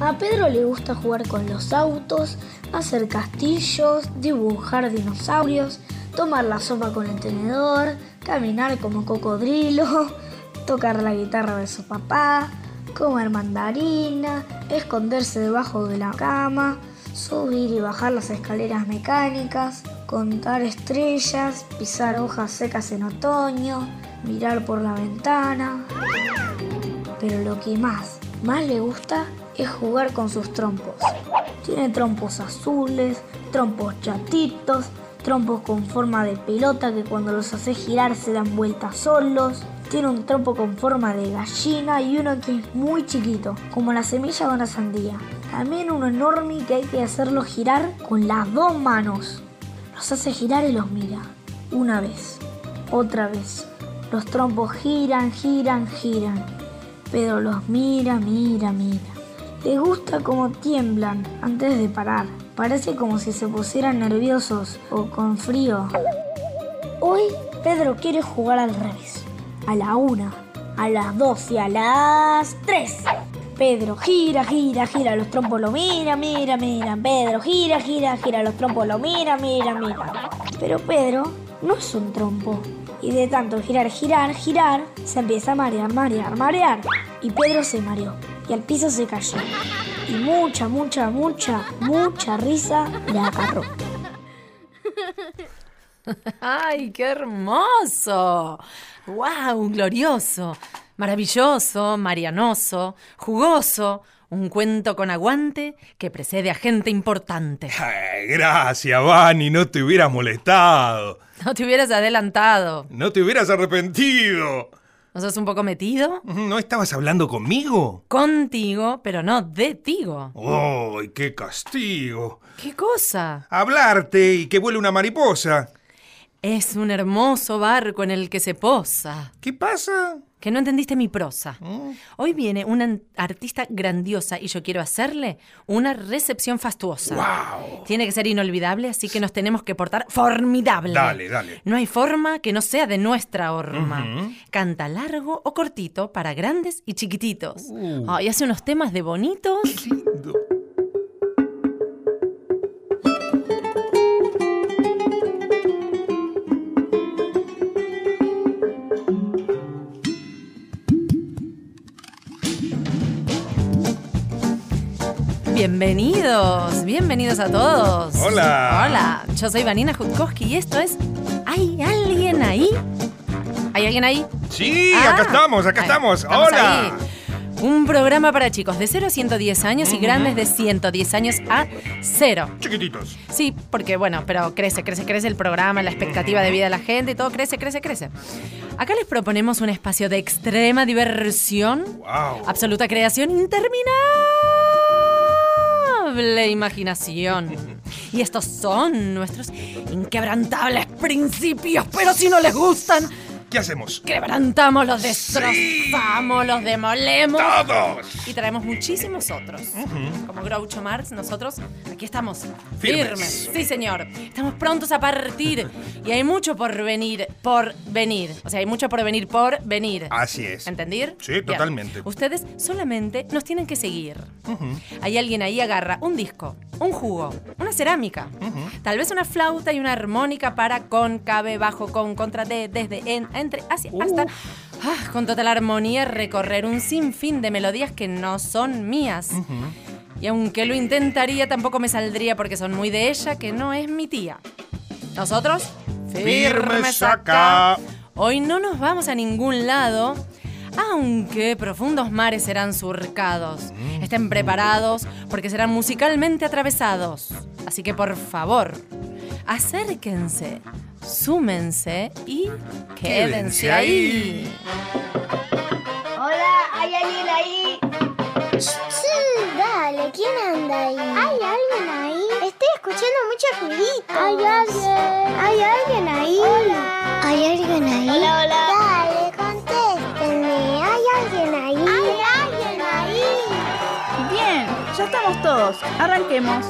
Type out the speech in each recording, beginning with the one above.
A Pedro le gusta jugar con los autos, hacer castillos, dibujar dinosaurios, tomar la sopa con el tenedor, caminar como cocodrilo, tocar la guitarra de su papá, comer mandarina, esconderse debajo de la cama, subir y bajar las escaleras mecánicas, contar estrellas, pisar hojas secas en otoño, mirar por la ventana. Pero lo que más, más le gusta es jugar con sus trompos. Tiene trompos azules, trompos chatitos, trompos con forma de pelota que cuando los hace girar se dan vueltas solos. Tiene un trompo con forma de gallina y uno que es muy chiquito, como la semilla de una sandía. También uno enorme que hay que hacerlo girar con las dos manos. Los hace girar y los mira. Una vez, otra vez. Los trompos giran, giran, giran. Pedro los mira, mira, mira. Le gusta cómo tiemblan antes de parar. Parece como si se pusieran nerviosos o con frío. Hoy Pedro quiere jugar al revés. A la una, a las dos y a las tres. Pedro gira, gira, gira, los trompos lo mira, mira, mira. Pedro gira, gira, gira, los trompos lo mira, mira, mira. Pero Pedro no es un trompo. Y de tanto girar, girar, girar, se empieza a marear, marear, marear. Y Pedro se mareó y al piso se cayó. Y mucha, mucha, mucha, mucha risa le agarró. ¡Ay, qué hermoso! ¡Wow! Glorioso, maravilloso, marianoso, jugoso. Un cuento con aguante que precede a gente importante. Ay, gracias, Vani, no te hubieras molestado. No te hubieras adelantado. No te hubieras arrepentido. ¿No sos un poco metido? ¿No estabas hablando conmigo? Contigo, pero no de tigo. ¡Ay, qué castigo! ¿Qué cosa? Hablarte y que vuele una mariposa. Es un hermoso barco en el que se posa. ¿Qué pasa? Que no entendiste mi prosa. Hoy viene una artista grandiosa y yo quiero hacerle una recepción fastuosa. ¡Wow! Tiene que ser inolvidable, así que nos tenemos que portar formidable. Dale, dale. No hay forma que no sea de nuestra horma. Canta largo o cortito para grandes y chiquititos. Uh. Ay, hace unos temas de bonitos. Lindo. Bienvenidos, bienvenidos a todos. Hola. Hola, yo soy Vanina Jutkowski y esto es ¿Hay alguien ahí? ¿Hay alguien ahí? Sí, Ah, acá estamos, acá ahí, estamos. Hola. ahí. Un programa para chicos de 0 a 110 años y grandes de 110 años a 0. Chiquititos. Sí, porque bueno, pero crece, crece, crece el programa, la expectativa de vida de la gente y todo crece, crece, crece. Acá les proponemos un espacio de extrema diversión, Wow. absoluta creación, interminable imaginación. Y estos son nuestros inquebrantables principios, pero si no les gustan, ¿Qué hacemos? quebrantamos, los destrozamos, los demolemos. ¡Todos! Y traemos muchísimos otros. Como Groucho Marx, nosotros aquí estamos Firmes. Sí, señor. Estamos prontos a partir. Y hay mucho por venir, por venir. O sea, hay mucho por venir, por venir. Así es. ¿Entendir? Sí, Bien. totalmente. Ustedes solamente nos tienen que seguir. Hay alguien ahí agarra un disco, un jugo, una cerámica, tal vez una flauta y una armónica para con, cabe, bajo, con, contra, de, desde, en, entre, hacia, hasta. ah, con total armonía recorrer un sinfín de melodías que no son mías. Y aunque lo intentaría, tampoco me saldría porque son muy de ella, que no es mi tía. Nosotros, Firmes acá. Hoy no nos vamos a ningún lado, aunque profundos mares serán surcados. Estén preparados porque serán musicalmente atravesados. Así que por favor, acérquense, súmense y quédense ahí. Hola, ¿hay alguien ahí? Sí, dale, ¿quién anda ahí? ¿Hay alguien ahí? Estoy escuchando mucho ruidito. ¿Hay alguien? ¿Hay alguien ahí? Hola. ¿Hay alguien ahí? Hola, hola. Dale, estamos todos. Arranquemos.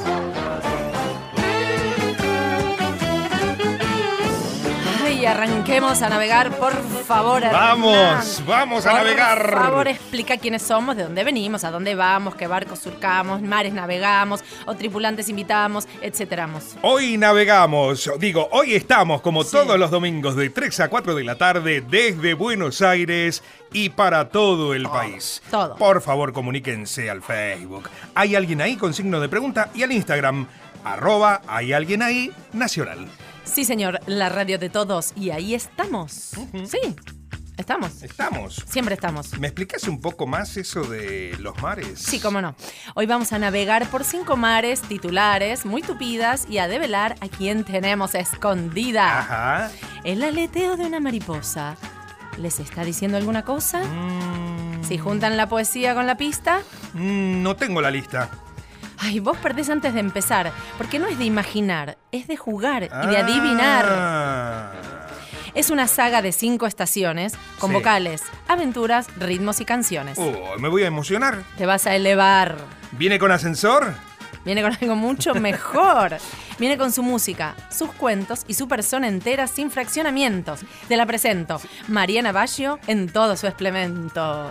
Y arranquemos a navegar, por favor. Vamos, Hernán. vamos a Por navegar. favor, explica quiénes somos, de dónde venimos, a dónde vamos, qué barcos surcamos, mares navegamos, o tripulantes invitamos, etcétera. Hoy navegamos, digo, hoy estamos como Sí. todos los domingos de 3 a 4 de la tarde desde Buenos Aires y para todo el país. todo. Por favor, comuníquense al Facebook. ¿Hay alguien ahí con signo de pregunta? Y al Instagram, arroba hay alguien ahí nacional. Sí, señor, la radio de todos. Y ahí estamos. Sí, estamos. Estamos. Siempre estamos. ¿Me explicas un poco más eso de los mares? Sí, cómo no. Hoy vamos a navegar por cinco mares titulares muy tupidas y a develar a quién tenemos escondida. Ajá. El aleteo de una mariposa. ¿Les está diciendo alguna cosa? Mm, Si juntan la poesía con la pista. mm, no tengo la lista. Ay, vos perdés antes de empezar, porque no es de imaginar, es de jugar y de adivinar. Ah. Es una saga de cinco estaciones con Sí. vocales, aventuras, ritmos y canciones. Oh, me voy a emocionar. Te vas a elevar. ¿Viene con ascensor? Viene con algo mucho mejor. Viene con su música, sus cuentos y su persona entera sin fraccionamientos. Te la presento, Mariana Baggio en todo su esplemento.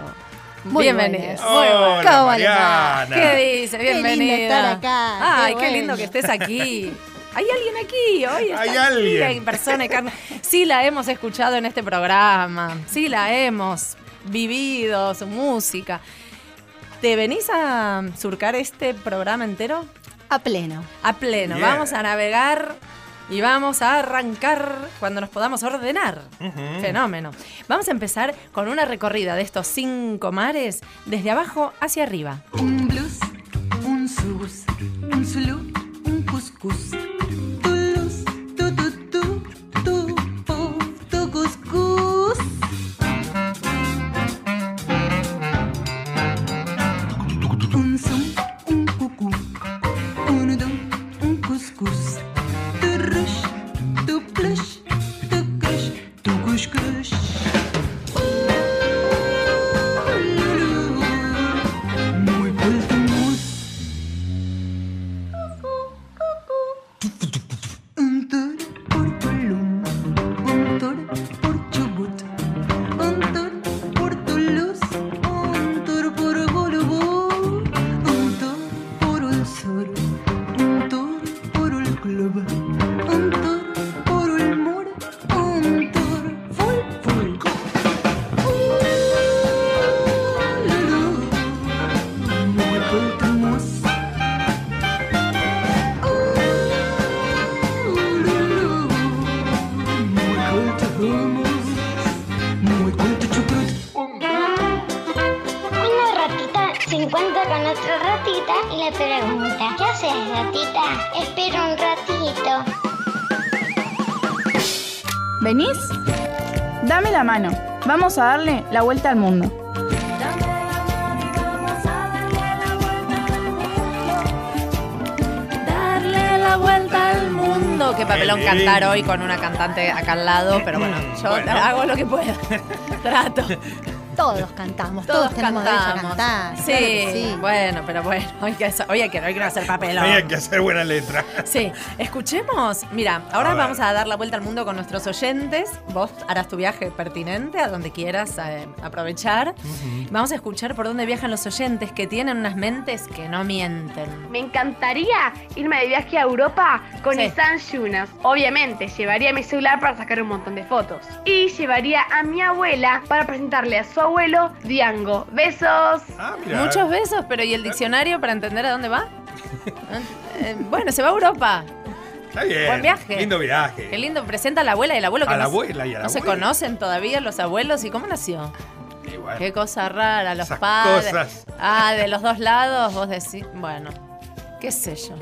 Muy Bienvenida. Muy Hola. ¿Cómo? Mariana. ¿Qué dice? Qué lindo Bienvenida. estar acá, Ay, qué qué, lindo que estés aquí. Hay alguien aquí, hoy está Hay aquí, alguien. en persona y carne. Sí la hemos escuchado en este programa, sí la hemos vivido, su música. ¿Te venís a surcar este programa entero? A pleno. A pleno. Yeah. Vamos a navegar y vamos a arrancar cuando nos podamos ordenar. Fenómeno. Vamos a empezar con una recorrida de estos cinco mares desde abajo hacia arriba. Un blues, un sus, un zulu, un cuscús. Vamos a darle la vuelta al mundo. Darle la vuelta al mundo. Qué papelón Qué cantar hoy con una cantante acá al lado, pero bueno, yo Bueno. hago lo que puedo. Trato. Todos cantamos, Todos, todos, tenemos derecho a cantamos. cantar. Sí, claro que sí. bueno, pero bueno, hoy, que, hoy, hay que, hoy quiero hacer papelón. Hay que hacer buena letra. Sí, escuchemos. Mira, ahora A vamos a dar la vuelta al mundo con nuestros oyentes. Vos harás tu viaje pertinente a donde quieras eh, aprovechar. Vamos a escuchar por dónde viajan los oyentes que tienen unas mentes que no mienten. Me encantaría irme de viaje a Europa con Sí. Nissan Junas. Obviamente, llevaría mi celular para sacar un montón de fotos. Y llevaría a mi abuela para presentarle a su abuelo Diango. Besos. Ah, mira. Muchos besos, pero ¿y el diccionario para entender a dónde va? Eh, bueno, se va a Europa. Está bien. Buen viaje. Lindo viaje. Qué lindo, presenta a la abuela y el abuelo que A la no, abuela y a la no se abuela. conocen todavía los abuelos. ¿Y cómo nació? Y bueno, Qué cosa rara, los Esas padres. cosas. Ah, de los dos lados, vos decís, bueno, qué sé yo.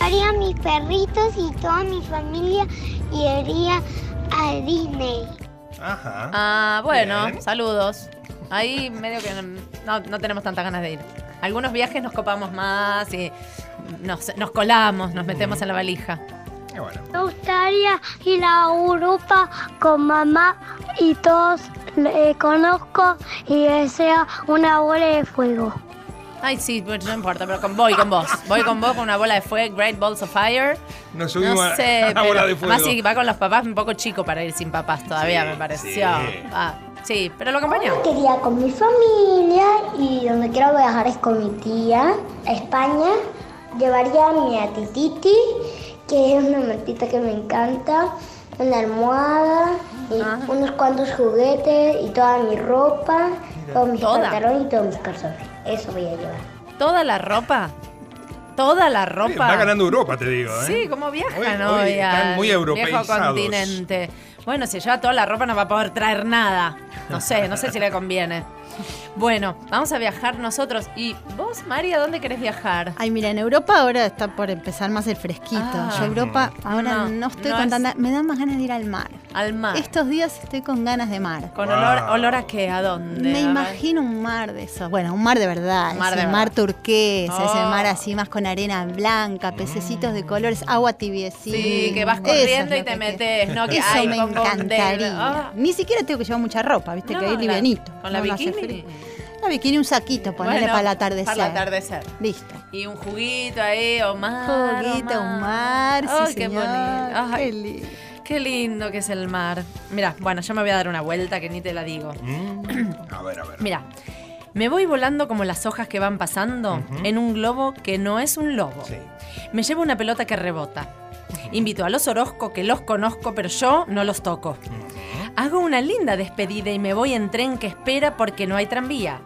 Haría mis perritos y toda mi familia y iría a Disney. Ajá. Ah, bueno, Bien. saludos. Ahí medio que no, no tenemos tantas ganas de ir. Algunos viajes nos copamos más y nos, nos colamos, nos metemos en la valija. Y bueno. Me gustaría ir a Europa con mamá y todos le conozco y deseo una bola de fuego. Ay, sí, pues no importa, pero con, voy con vos. Voy con vos con una bola de fuego, Great Balls of Fire. Nos subimos no sé, a la bola de fuego. Además, si va con los papás, un poco chico para ir sin papás todavía, Sí, me pareció. sí. Ah, sí, pero lo acompañó. Quería con mi familia y donde quiero viajar es con mi tía a España. Llevaría a mi atititi, que es una matita que me encanta, una almohada, y unos cuantos juguetes y toda mi ropa, todos mis Toda. pantalones y todos mis calzones. Eso voy a llevar. Toda la ropa. Toda la Sí, ropa. Va ganando Europa, te digo. ¿eh? Sí, como viajan Hoy- hoy, hoy están muy viejo europeizados. continente. Bueno, si lleva toda la ropa no va a poder traer nada. No sé, no sé si le conviene. Bueno, vamos a viajar nosotros. ¿Y vos, María, dónde querés viajar? Ay, mira, en Europa ahora está por empezar más el fresquito. Ah. Yo Europa ahora No, no, estoy no con es- tanta... Me dan más ganas de ir al mar. Al mar. Estos días estoy con ganas de mar. ¿Con Wow. olor, olor a qué? ¿A dónde? Me A imagino un mar de esos. Bueno, un mar de verdad. Mar ese de mar verdad. turquesa, ese Oh. mar así más con arena blanca, pececitos de colores, agua tibiecita. Sí, que vas corriendo es y te que metes, ¿no? Que Eso ay, me encantaría. Ah. Ni siquiera tengo que llevar mucha ropa, viste, No, que la- livianito. ¿Con la No, bikini? frío. La bikini, un saquito, ponerle Bueno, para el atardecer. Para el atardecer. Listo. Y un juguito ahí, Omar. Juguito, Omar. un mar, sí, Ay, qué señor. bonito. Ay, Qué lindo. qué lindo que es el mar. Mira, bueno, yo me voy a dar una vuelta que ni te la digo. Mm, A ver, a ver. Mira, me voy volando como las hojas que van pasando en un globo que no es un lobo. Sí. Me llevo una pelota que rebota. Invito a los Orozco que los conozco, pero yo no los toco. Hago una linda despedida y me voy en tren que espera porque no hay tranvía.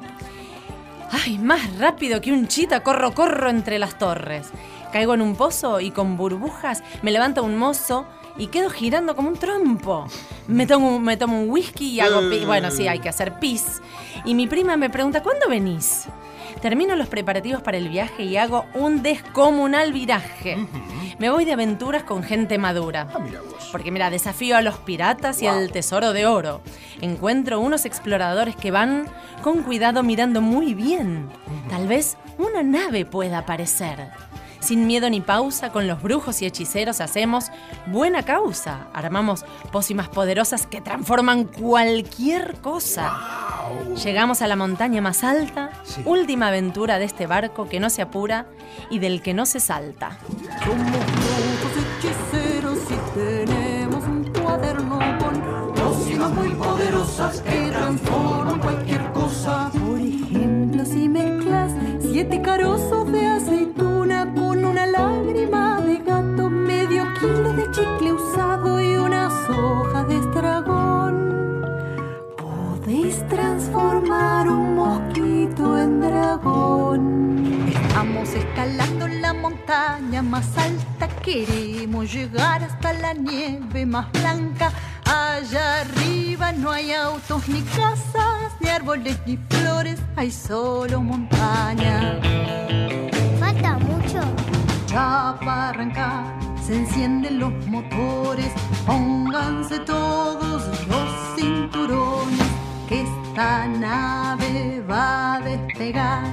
Ay, más rápido que un chita, corro, corro entre las torres. Caigo en un pozo y con burbujas me levanta un mozo y quedo girando como un trompo. Me tomo, me tomo un whisky y hago pis. Bueno, sí, hay que hacer pis. Y mi prima me pregunta, ¿cuándo venís? Termino los preparativos para el viaje y hago un descomunal viraje. Me voy de aventuras con gente madura. Ah, mira vos. Porque mira, desafío a los piratas y al tesoro de oro. Encuentro unos exploradores que van con cuidado mirando muy bien. Tal vez una nave pueda aparecer. Sin miedo ni pausa, con los brujos y hechiceros hacemos buena causa. Armamos pócimas poderosas que transforman cualquier cosa. Llegamos a la montaña más alta, Sí. última aventura de este barco que no se apura y del que no se salta. Somos hechiceros y tenemos un cuaderno con pócimas muy poderosas que transforman cualquier cosa. Por ejemplo, si mezclas siete carozos de aceituna con una lágrima de gato, medio kilo dragón. Estamos escalando la montaña más alta, queremos llegar hasta la nieve más blanca. Allá arriba no hay autos ni casas, ni árboles ni flores, hay solo montaña. Falta mucho. Ya para arrancar se encienden los motores, pónganse todos los cinturones, que esta nave va a despegar.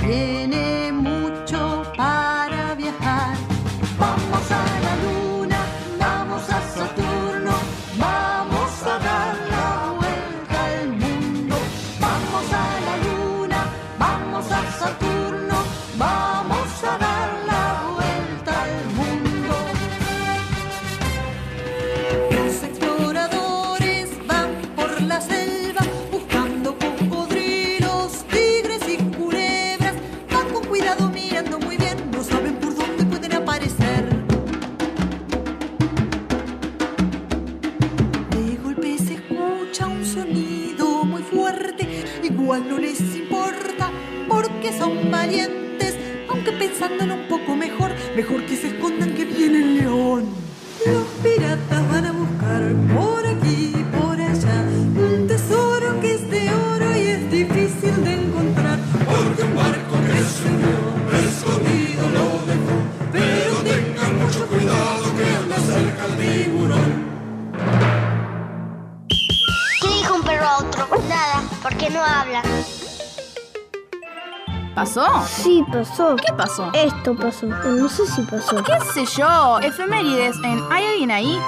Tiene mucho para no les importa porque son valientes, aunque pensándolo un poco mejor, mejor que se escondan que viene el león. ¿Pasó? Sí, pasó. ¿Qué pasó? Esto pasó. No sé si pasó. ¿Qué sé yo? Efemérides en ¿Hay alguien ahí?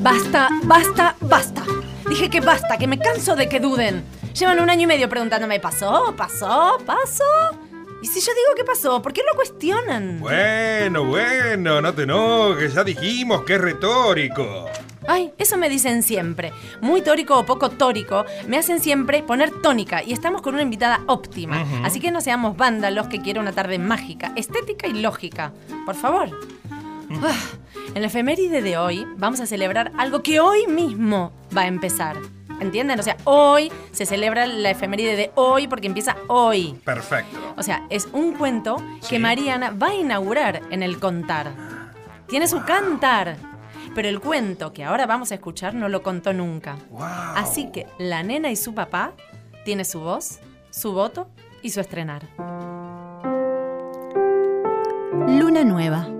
Basta, basta, basta. Dije que basta, que me canso de que duden. Llevan un año y medio preguntándome, ¿pasó? ¿Pasó? ¿Pasó? Y si yo digo que pasó, ¿por qué lo cuestionan? Bueno, bueno, no te enojes, ya dijimos que es retórico. Ay, eso me dicen siempre. Muy tórico o poco tórico, me hacen siempre poner tónica y estamos con una invitada óptima. Así que no seamos vándalos que quiero una tarde mágica, estética y lógica. Por favor. Ah, en la efeméride de hoy vamos a celebrar algo que hoy mismo va a empezar. ¿Entienden? O sea, hoy se celebra la efeméride de hoy porque empieza hoy. Perfecto. O sea, es un cuento que Mariana va a inaugurar en el contar. Tiene su cantar. Pero el cuento que ahora vamos a escuchar no lo contó nunca. Así que la nena y su papá tiene su voz, su voto y su estrenar. Luna nueva.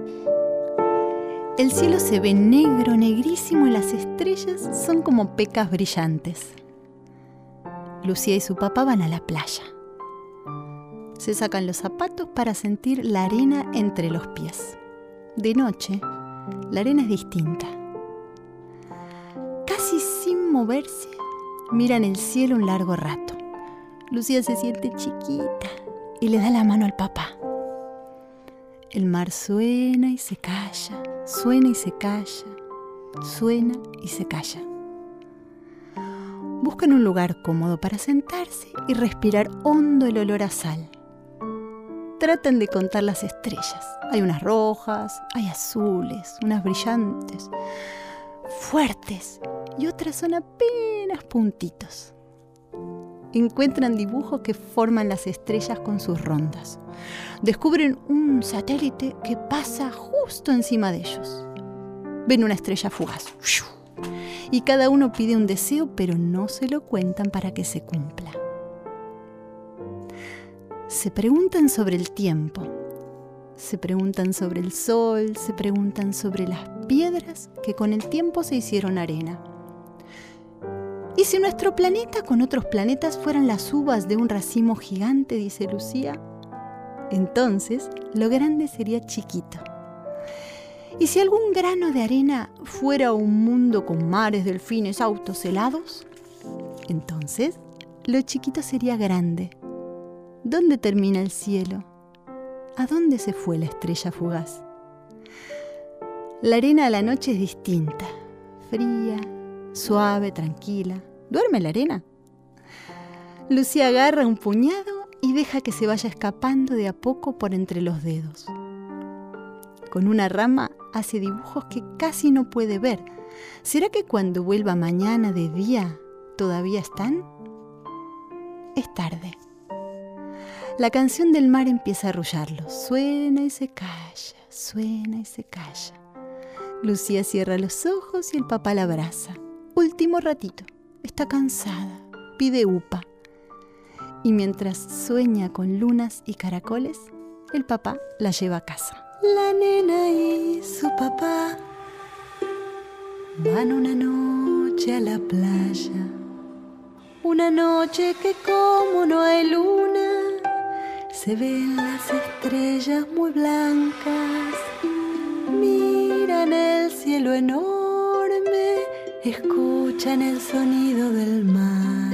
El cielo se ve negro, negrísimo y las estrellas son como pecas brillantes. Lucía y su papá van a la playa. Se sacan los zapatos para sentir la arena entre los pies. De noche, la arena es distinta. Casi sin moverse, miran el cielo un largo rato. Lucía se siente chiquita y le da la mano al papá. El mar suena y se calla, suena y se calla, suena y se calla. Buscan un lugar cómodo para sentarse y respirar hondo el olor a sal. Tratan de contar las estrellas. Hay unas rojas, hay azules, unas brillantes, fuertes y otras son apenas puntitos. Encuentran dibujos que forman las estrellas con sus rondas. Descubren un satélite que pasa justo encima de ellos. Ven una estrella fugaz. Y cada uno pide un deseo, pero no se lo cuentan para que se cumpla. Se preguntan sobre el tiempo. Se preguntan sobre el sol, se preguntan sobre las piedras que con el tiempo se hicieron arena. ¿Y si nuestro planeta con otros planetas fueran las uvas de un racimo gigante? dice Lucía. Entonces, lo grande sería chiquito. ¿Y si algún grano de arena fuera un mundo con mares, delfines, autos helados? Entonces, lo chiquito sería grande. ¿Dónde termina el cielo? ¿A dónde se fue la estrella fugaz? La arena a la noche es distinta, fría, suave, tranquila. ¿Duerme la arena? Lucía agarra un puñado y deja que se vaya escapando de a poco por entre los dedos. Con una rama hace dibujos que casi no puede ver. ¿Será que cuando vuelva mañana de día todavía están? Es tarde. La canción del mar empieza a arrullarlo. Suena y se calla, suena y se calla. Lucía cierra los ojos y el papá la abraza. Último ratito. Está cansada. Pide upa. Y mientras sueña con lunas y caracoles, el papá la lleva a casa. La nena y su papá van una noche a la playa. Una noche que como no hay luna, se ven las estrellas muy blancas. Miran el cielo enorme, escuchan el sonido del mar.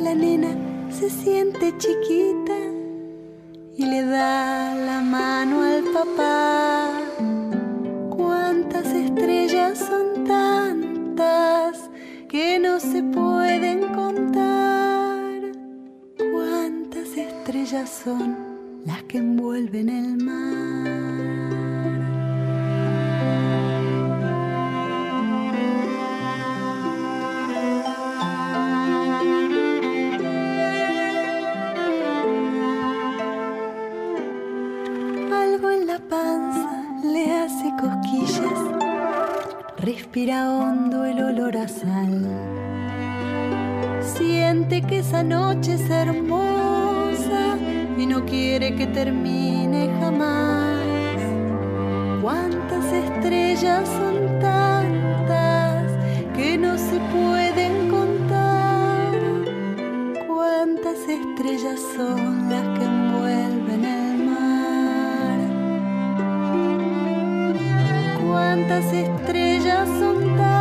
La nena se siente chiquita y le da la mano al papá. Cuántas estrellas son tantas que no se pueden contar. Estrellas son las que envuelven el mar. Algo en la panza le hace cosquillas. Respira hondo el olor a sal. Siente que esa noche es hermosa y no quiere que termine jamás. Cuántas estrellas son tantas que no se pueden contar. Cuántas estrellas son las que envuelven el mar. Cuántas estrellas son tantas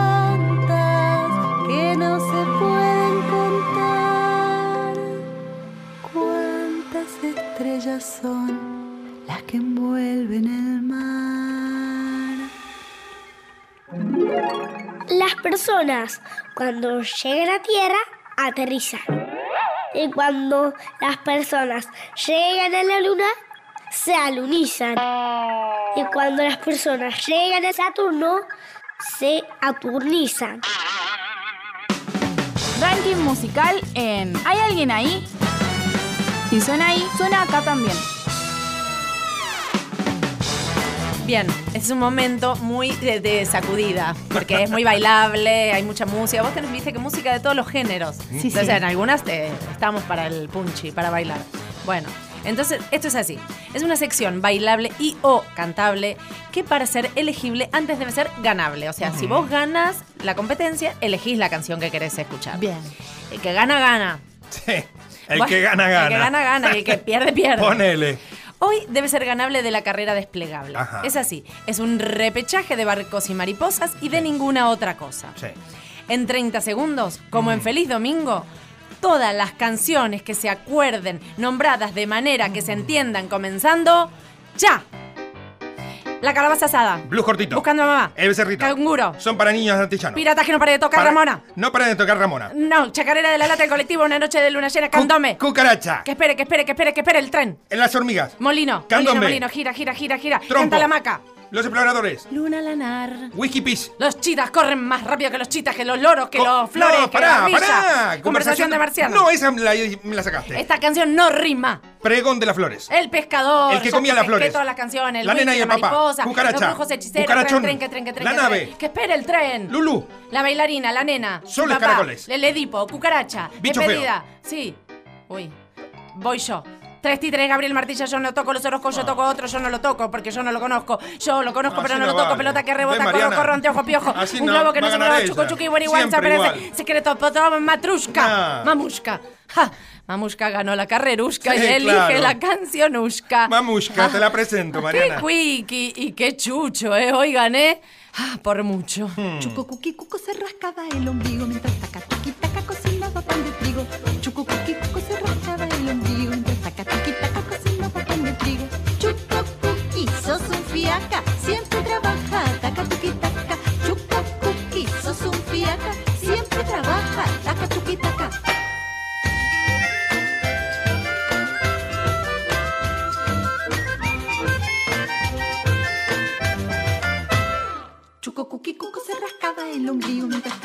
personas cuando llegan a tierra aterrizan. Y cuando las personas llegan a la luna, se alunizan. Y cuando las personas llegan a Saturno, se aturnizan. Ranking musical en ¿Hay alguien ahí? Si suena ahí, suena acá también. Bien, es un momento muy de, de sacudida, porque es muy bailable, hay mucha música. Vos tenés, viste, que música de todos los géneros. Sí, Entonces, sí. en algunas eh, estamos para el punchy, para bailar. Bueno, entonces, esto es así. Es una sección bailable y o cantable que para ser elegible antes debe ser ganable. O sea, si vos ganas la competencia, elegís la canción que querés escuchar. Bien. El que gana, gana. Sí. El Bueno, que gana, gana. El que gana, gana. Y el que pierde, pierde. Ponele. Hoy debe ser ganable de la carrera desplegable. Ajá. Es así, es un repechaje de barcos y mariposas y de ninguna otra cosa. Sí. En 30 segundos, como en Feliz Domingo, todas las canciones que se acuerden, nombradas de manera que se entiendan comenzando, ya. La calabaza asada. Blues cortito. Buscando a mamá. El becerrito. Canguro. Son para niños antillanos. Piratas que no pare de tocar Para- Ramona. No para de tocar Ramona. No, chacarera de la lata del colectivo, una noche de luna llena, candome. Cucaracha. Que espere, que espere, que espere, que espere el tren. En las hormigas. Molino, Candombe. molino, molino, gira, gira, gira, gira. Trompo. Canta la maca. Los exploradores. Luna lanar. Peace. Los chitas corren más rápido que los chitas, que los loros, que Co- los flores, no, que pará, la pará. Conversación de marciano. No, esa me la, me la sacaste. Esta canción no rima. Pregón de las flores. El pescador. El que comía las flores. todas las canciones. El La nena y el papá. mariposa, Cucaracha. Los brujos hechiceros. Cucarachón. Tren, tren, que tren, que tren, La que nave. tren. Que espere el tren. Lulú. La bailarina, la nena. Solo papá, caracoles. El edipo, cucaracha. Bicho despedida. Sí. Uy. Voy yo. Tres títeres, Gabriel Martilla, yo no toco los orozcos, yo toco otro, yo no lo toco porque yo no lo conozco. Yo lo conozco, Así pero no no lo toco. vale. Pelota que rebota, corro, corro, anteojo, piojo. Así Un no, globo que no va a se mueve, chucu, ella. chucu, y guariguanza, Siempre parece. igual. Secreto, potó, matrushka. Mamushka. Ja, Mamushka ganó la carrerushka Sí, y elige claro. la cancionushka. Mamushka, te la presento, Mariana. Qué quickie y qué chucho, ¿eh? Hoy gané ah, por mucho. Hmm. Chuco cuqui cuco se rascaba el ombligo mientras taca tuqui taca cocinaba pan de trigo. Chuco cuqui cuco siempre trabaja, taca tuqui taca. Chuco cuqui sos un fiaca, siempre trabaja, taca tuqui taca. Chuco cuqui cuco se rascaba el ombligo mientras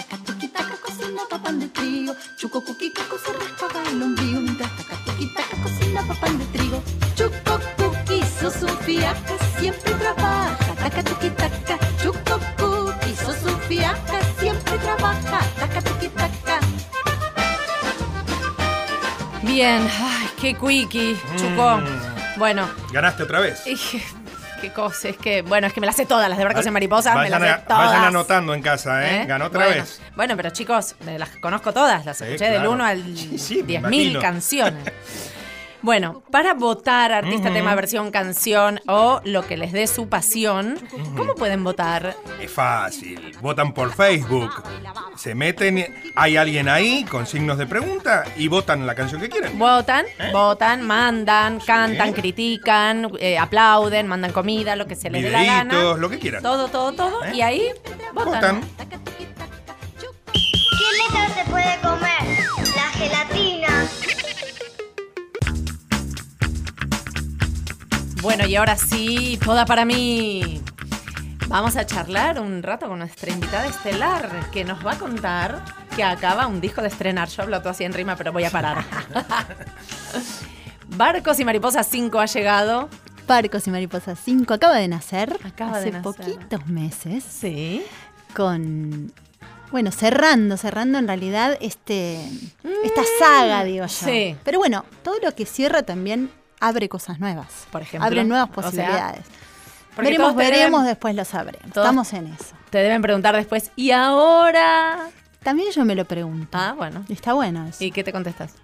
Bien, ay, qué quickie, chuco. Mm. Bueno, Ganaste otra vez. qué cosa, es que, bueno, es que me las sé todas, las de barcos en mariposas, me las sé todas. vayan anotando en casa, ¿eh? ¿Eh? Ganó otra Bueno, vez. Bueno, pero chicos, las conozco todas, las Sí, escuché del claro. 1 al Sí, sí, me 10.000 imagino. canciones. Bueno, para votar artista, tema, versión, canción o lo que les dé su pasión, ¿cómo pueden votar? Es fácil. Votan por Facebook. Se meten, hay alguien ahí con signos de pregunta y votan la canción que quieren. Votan, ¿Eh? votan, mandan, cantan, critican, eh, aplauden, mandan comida, lo que se les dé la gana. Lo que quieran. Todo, todo, todo. ¿Eh? Y ahí votan. Votan. ¿Qué letra se puede comer? La gelatina. Bueno, y ahora sí, toda para mí. Vamos a charlar un rato con nuestra invitada estelar, que nos va a contar que acaba un disco de estrenar. Yo hablo todo así en rima, pero voy a parar. Barcos y Mariposas 5 ha llegado. Barcos y Mariposas 5 acaba de nacer Acaba hace de nacer. poquitos meses. Sí. Con. Bueno, cerrando, cerrando en realidad este, esta saga, digo yo. Sí. Pero bueno, todo lo que cierra también abre cosas nuevas. Por ejemplo. Abre nuevas O sea, posibilidades. veremos, veremos, deben- después lo sabremos. Estamos en eso. Te deben preguntar después, ¿y ahora? También yo me lo pregunto. Ah, bueno. Y está bueno eso. ¿Y qué te contestas?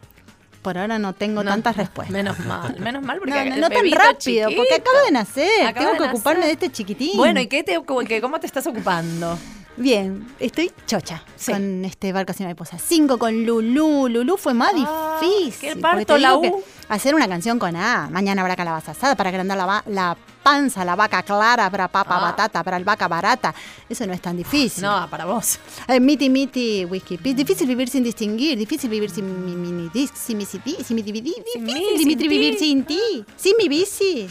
Por ahora no tengo No, tantas respuestas. Menos mal, menos mal porque No, no, el no tan rápido, porque acaba de nacer. Acaba Tengo de que ocuparme de este chiquitín. Bueno, ¿y qué te, cómo te estás ocupando? Bien, estoy chocha Sí. con este barco sin mariposa. Cinco con Lulú. Lulú fue más Ah, difícil. qué parto la U. hacer una canción con A. Mañana habrá calabaza asada para agrandar la, la panza, la vaca clara, habrá papa Ah. batata, para el vaca barata. Eso no es tan difícil. No, para vos. Eh, miti, miti, whisky. Difícil vivir sin distinguir, difícil vivir sin mi mini disc, sin mi CD, sin mi DVD, Sin difícil mí, sin Dimitri ti. vivir sin ti, sin mi bici.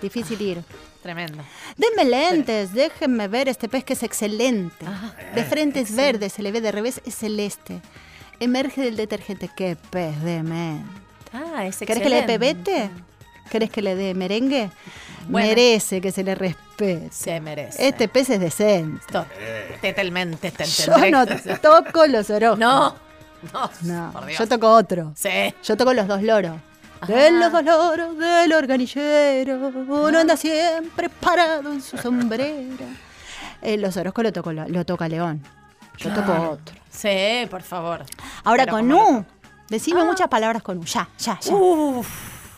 Difícil ir. Tremendo. Denme lentes, déjenme ver este pez que es excelente. De frente es verde, se le ve de revés, es celeste. Emerge del detergente, qué pez de men. Ah, es ¿Querés que le dé pebete? ¿Querés que le dé merengue? Bueno. Merece que se le respete. Se merece. Este pez es decente. To- Totalmente te Yo no toco los oros. No. No. No, por Dios. yo toco otro. Sí. Yo toco los dos loros. De los dos loros del organillero, uno anda siempre parado en su sombrera. Eh, los Orozco lo, toco, lo, lo toca León. Yo toco otro. Sí, por favor. Ahora Pero con U. Decime muchas palabras con U. Ya, ya, ya. Uf.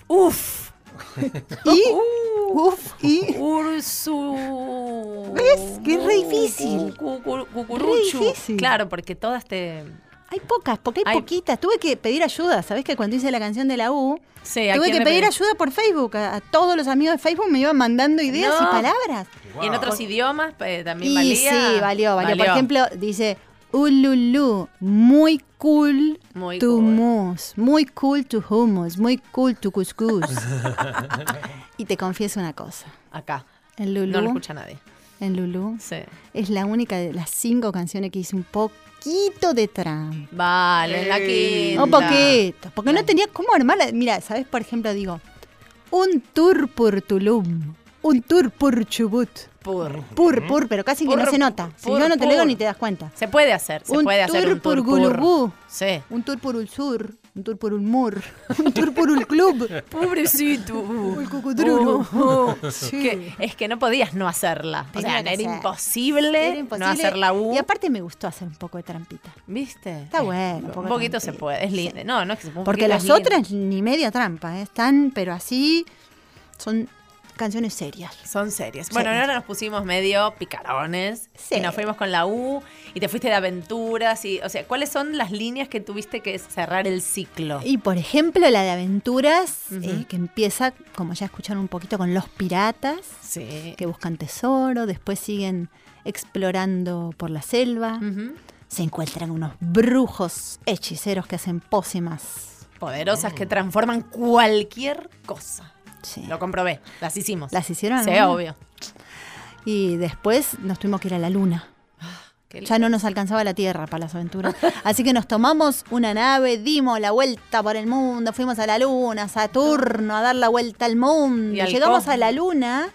Uf. y. Uf. Y. Ursu. ¿Ves? Que es re difícil. Cu- cu- Cucuruchu. Re difícil. Claro, porque todas te. Hay pocas, porque hay, Hay- poquitas. Tuve que pedir ayuda. ¿Sabés que cuando hice la canción de la U, Sí, ¿a tuve que pedir pedí? ayuda por Facebook? A, a todos los amigos de Facebook me iban mandando ideas y palabras. Y en otros idiomas eh, también Y valía. sí, valió, valió. Por ejemplo, dice Ululu, muy cool Muy to cool. mousse, muy cool to hummus, muy cool to couscous. y te confieso una cosa. Acá. En Lulu, No lo escucha nadie. en Lulu Sí. es la única de las cinco canciones que hice un poquito de trampa. Vale, en la quinta. Un poquito, porque no tenía cómo armarla. Mira, ¿sabes? Por ejemplo, digo, un tour por Tulum, un tour por Chubut. Pur. Pur, pur, pero casi que no se nota. Si yo no te lo digo ni te das cuenta. Se puede hacer, se un puede hacer tour un por tour pur. Gulubú, Sí. un tour por el sur, un tour por un mur, un tour por un club. Pobrecito. El cocodrilo. Oh, oh. Sí. Que- es que no podías no hacerla. O sea, era imposible, Era imposible. no hacer la U. Y aparte me gustó hacer un poco de trampita. ¿Viste? Está bueno, un poco poquito se puede, es sí. lindo. No, no es que se Porque las otras ni media trampa, ¿eh? están, pero así son canciones serias. Son series. Bueno, Serias. ahora nos pusimos medio picarones Sí. y nos fuimos con la U y te fuiste de aventuras y, o sea, ¿cuáles son las líneas que tuviste que cerrar el ciclo? Y por ejemplo, la de aventuras, eh, que empieza, como ya escucharon un poquito, con los piratas, Sí. que buscan tesoro, después siguen explorando por la selva, se encuentran unos brujos hechiceros que hacen pócimas. Poderosas que transforman cualquier cosa. Sí. Lo comprobé, las hicimos. ¿Las hicieron? Sí, obvio. Y después nos tuvimos que ir a la luna. Ya no nos alcanzaba la Tierra para las aventuras. Así que nos tomamos una nave, dimos la vuelta por el mundo, fuimos a la Luna, a Saturno, a dar la vuelta al mundo. Y al llegamos cosmos. a la Luna.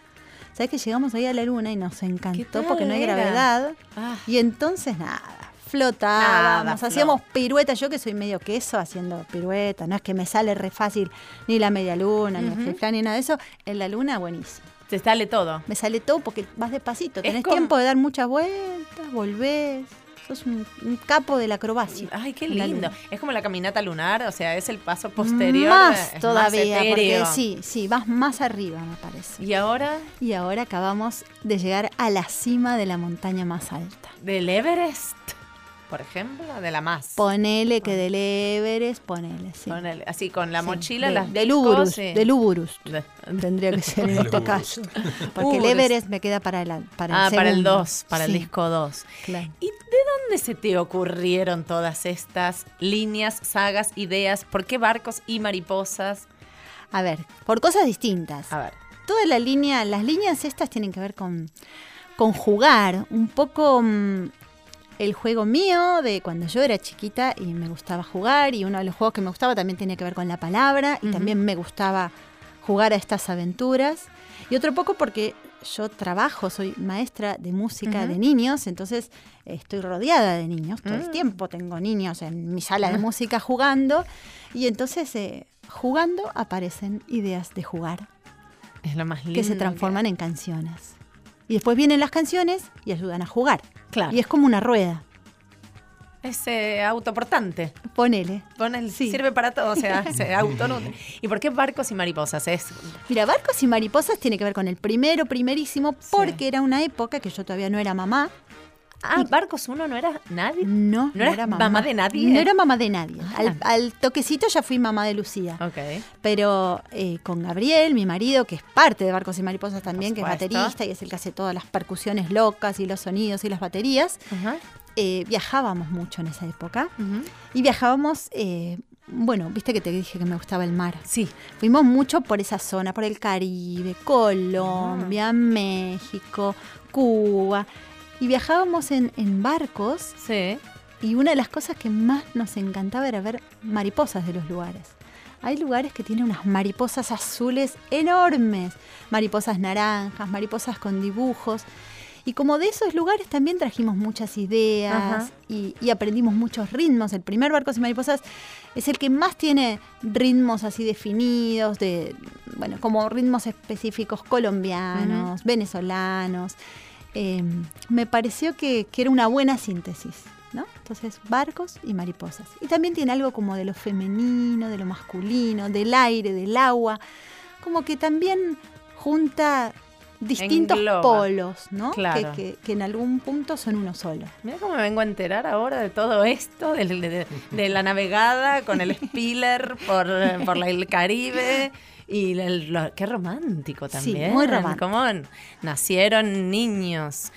¿Sabes que llegamos ahí a la Luna y nos ¿Qué encantó porque no hay gravedad? Ah. Y entonces nada, flotábamos, Nada, hacíamos piruetas. Yo que soy medio queso haciendo piruetas, no es que me sale re fácil ni la media luna, ni el fliflán, ni nada de eso. En la Luna, buenísimo. Te sale todo. Me sale todo porque vas despacito. Es Tenés como- tiempo de dar muchas vueltas, volvés. Sos un, un capo de la acrobacia. Ay, qué lindo. Es como la caminata lunar, o sea, es el paso posterior. Más todavía, porque sí, sí, vas más arriba, me parece. Y ahora, Y ahora acabamos de llegar a la cima de la montaña más alta. del Everest, por ejemplo, de la más. Ponele que del Everest, ponele, sí. Con el- así con la Sí, mochila, de- las del Uburus, sí. del Uburus. Tendría que ser en este caso. Porque el. Everest me queda para, el para Ah, el para el segundo. 2, para el disco 2. Claro. ¿Y de dónde se te ocurrieron todas estas líneas, sagas, ideas? ¿Por qué barcos y mariposas? A ver, por cosas distintas. A ver. Toda la línea, las líneas estas tienen que ver con, con jugar, un poco mm, el juego mío de cuando yo era chiquita y me gustaba jugar y uno de los juegos que me gustaba también tenía que ver con la palabra y también me gustaba jugar a estas aventuras y otro poco porque yo trabajo, soy maestra de música de niños, entonces estoy rodeada de niños todo el Mm. tiempo, tengo niños en mi sala de música jugando y entonces eh, jugando aparecen ideas de jugar Es lo más lindo. que se transforman en canciones. Y después vienen las canciones y ayudan a jugar. Claro. Y es como una rueda. Es eh, autoportante. Ponele. Pon el- Sí. Sirve para todo, o sea, se autonutre. ¿Y por qué barcos y mariposas? Es Mira, Barcos y Mariposas tiene que ver con el primero, primerísimo, porque era una época que yo todavía no era mamá. Ah, Barcos 1 no era nadie. No, ¿No era mamá de nadie? No era mamá de nadie. Ah. Al, al toquecito ya fui mamá de Lucía. Ok. Pero eh, con Gabriel, mi marido, que es parte de Barcos y Mariposas también, que es baterista y es el que hace todas las percusiones locas y los sonidos y las baterías, eh, viajábamos mucho en esa época. Y viajábamos, eh, bueno, viste que te dije que me gustaba el mar. Sí. Fuimos mucho por esa zona, por el Caribe, Colombia, México, Cuba. Y viajábamos en, en barcos Sí. y una de las cosas que más nos encantaba era ver mariposas de los lugares. Hay lugares que tienen unas mariposas azules enormes, mariposas naranjas, mariposas con dibujos. Y como de esos lugares también trajimos muchas ideas y aprendimos muchos ritmos. El primer Barcos y Mariposas es el que más tiene ritmos así definidos, de, bueno, como ritmos específicos colombianos, venezolanos. Eh, me pareció que, que era una buena síntesis. ¿no? Entonces, barcos y mariposas. Y también tiene algo como de lo femenino, de lo masculino, del aire, del agua. Como que también junta distintos Engloba. polos, ¿no? Claro. Que, que- que en algún punto son uno solo. Mira cómo me vengo a enterar ahora de todo esto, de, de- de la navegada con el Spiller por, por la- el Caribe. Y el- lo- qué romántico Sí, también. muy romántico. Cómo nacieron niños.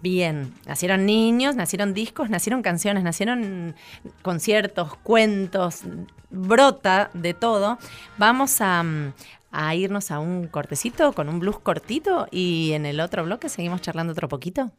Bien, nacieron niños, nacieron discos, nacieron canciones, nacieron conciertos, cuentos, brota de todo. Vamos a, a irnos a un cortecito con un blues cortito y en el otro bloque seguimos charlando otro poquito.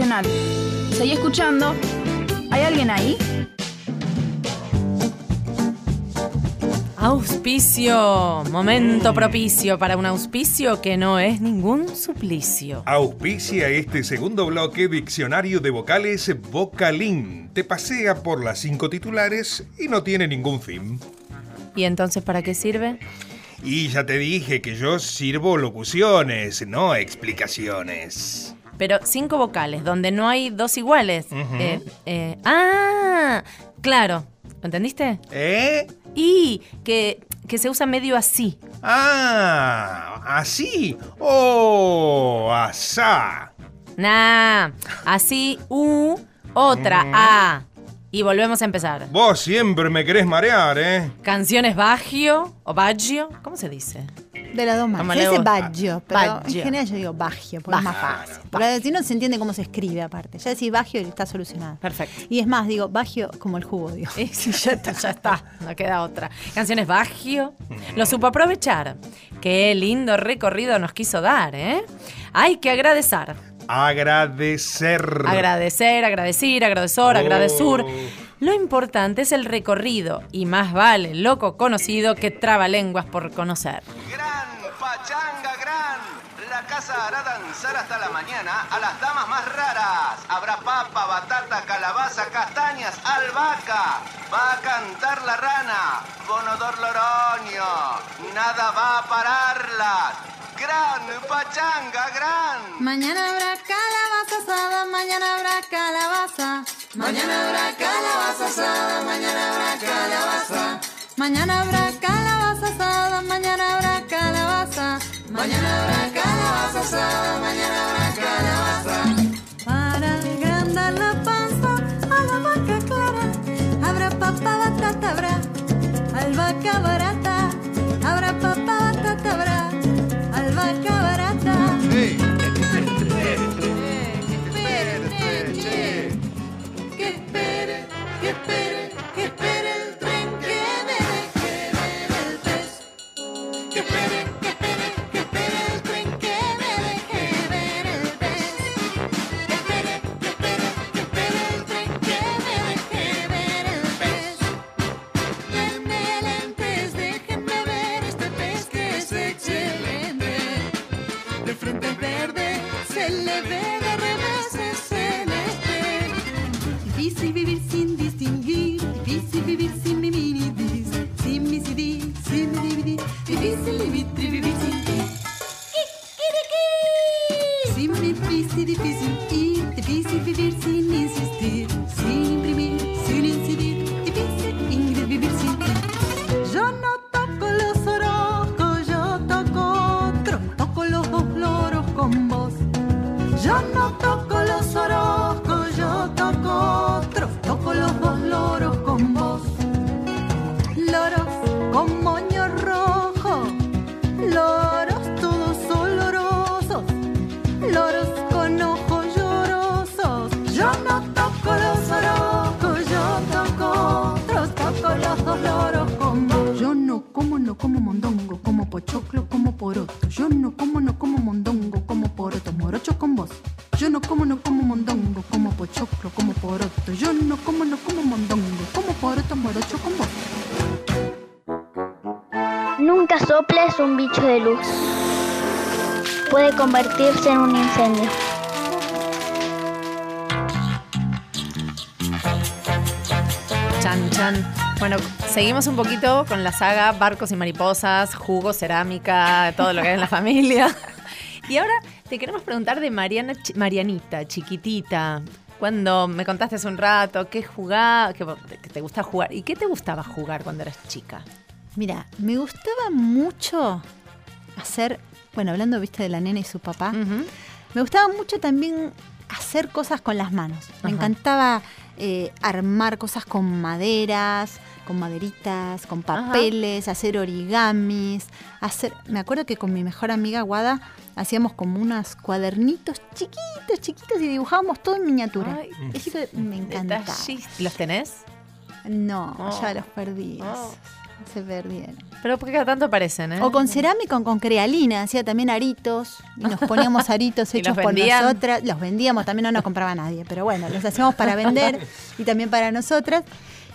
Nacional. Seguí escuchando. ¿Hay alguien ahí? Auspicio, momento propicio para un auspicio que no es ningún suplicio. Auspicia este segundo bloque Diccionario de Vocales Vocalín. Te pasea por las cinco titulares y no tiene ningún fin. ¿Y entonces para qué sirve? Y ya te dije que yo sirvo locuciones, no explicaciones. Pero cinco vocales, donde no hay dos iguales. Eh, eh, ah, claro. ¿Entendiste? ¿Eh? Y que, que se usa medio así. Ah, así. Oh, asá. Nah, así, u, otra, a. Y volvemos a empezar. Vos siempre me querés marear, ¿eh? Canciones bagio o baggio, ¿cómo se dice? De las dos le Se dice baggio, pero Baggio. en general yo digo bagio, porque es más fácil. Porque así no se entiende cómo se escribe aparte. Ya decís bagio y está solucionado. Perfecto. Y es más, digo, bagio como el jugo, digo. Sí, ya está, ya está, no queda otra. Canciones Bagio, lo supo aprovechar. Qué lindo recorrido nos quiso dar, ¿eh? Hay que agradecer. Agradecer. Agradecer, agradecir, agradecor, Oh. agradezur. Lo importante es el recorrido y más vale loco conocido que trabalenguas por conocer. Gran Pachanga Gran. La casa hará danzar hasta la mañana a las damas más raras. Habrá papa, batata, calabaza, castañas, albahaca. Va a cantar la rana, Bonodor Loroño. Nada va a pararla. Gran Pachanga Gran. Mañana habrá calabaza asada, mañana habrá calabaza. Mañana habrá calabaza asada, mañana habrá calabaza. Mañana habrá calabaza asada, mañana habrá calabaza. Mañana habrá calabaza asada, mañana habrá calabaza. Para agrandar la panza a la vaca clara, habrá papa, batata, habrá albahaca barata. Habrá papa, batata, habrá albahaca barata. Que espere, que espere, que espere el tren que Puede convertirse en un incendio. Chan, chan. Bueno, seguimos un poquito con la saga Barcos y Mariposas, jugo, cerámica, todo lo que hay en la familia. Y ahora te queremos preguntar de Mariana, Marianita, chiquitita. Cuando me contaste hace un rato qué jugaba, que, que te gusta jugar. ¿Y qué te gustaba jugar cuando eras chica? Mira, me gustaba mucho hacer, bueno, hablando, viste, de la nena y su papá, me gustaba mucho también hacer cosas con las manos. Me Ajá. encantaba eh, armar cosas con maderas, con maderitas, con papeles, hacer origamis, hacer... Me acuerdo que con mi mejor amiga Guada hacíamos como unos cuadernitos chiquitos, chiquitos y dibujábamos todo en miniatura. Ay, Eso me encantaba. ¿Los tenés? No, Oh. ya los perdí. Oh. Se perdieron. Pero porque cada tanto aparecen, ¿eh? O con cerámica o con crealina, hacía también aritos. Y nos poníamos aritos ¿Y hechos por vendían? nosotras. Los vendíamos, también no nos compraba nadie, pero bueno, los hacíamos para vender y también para nosotras.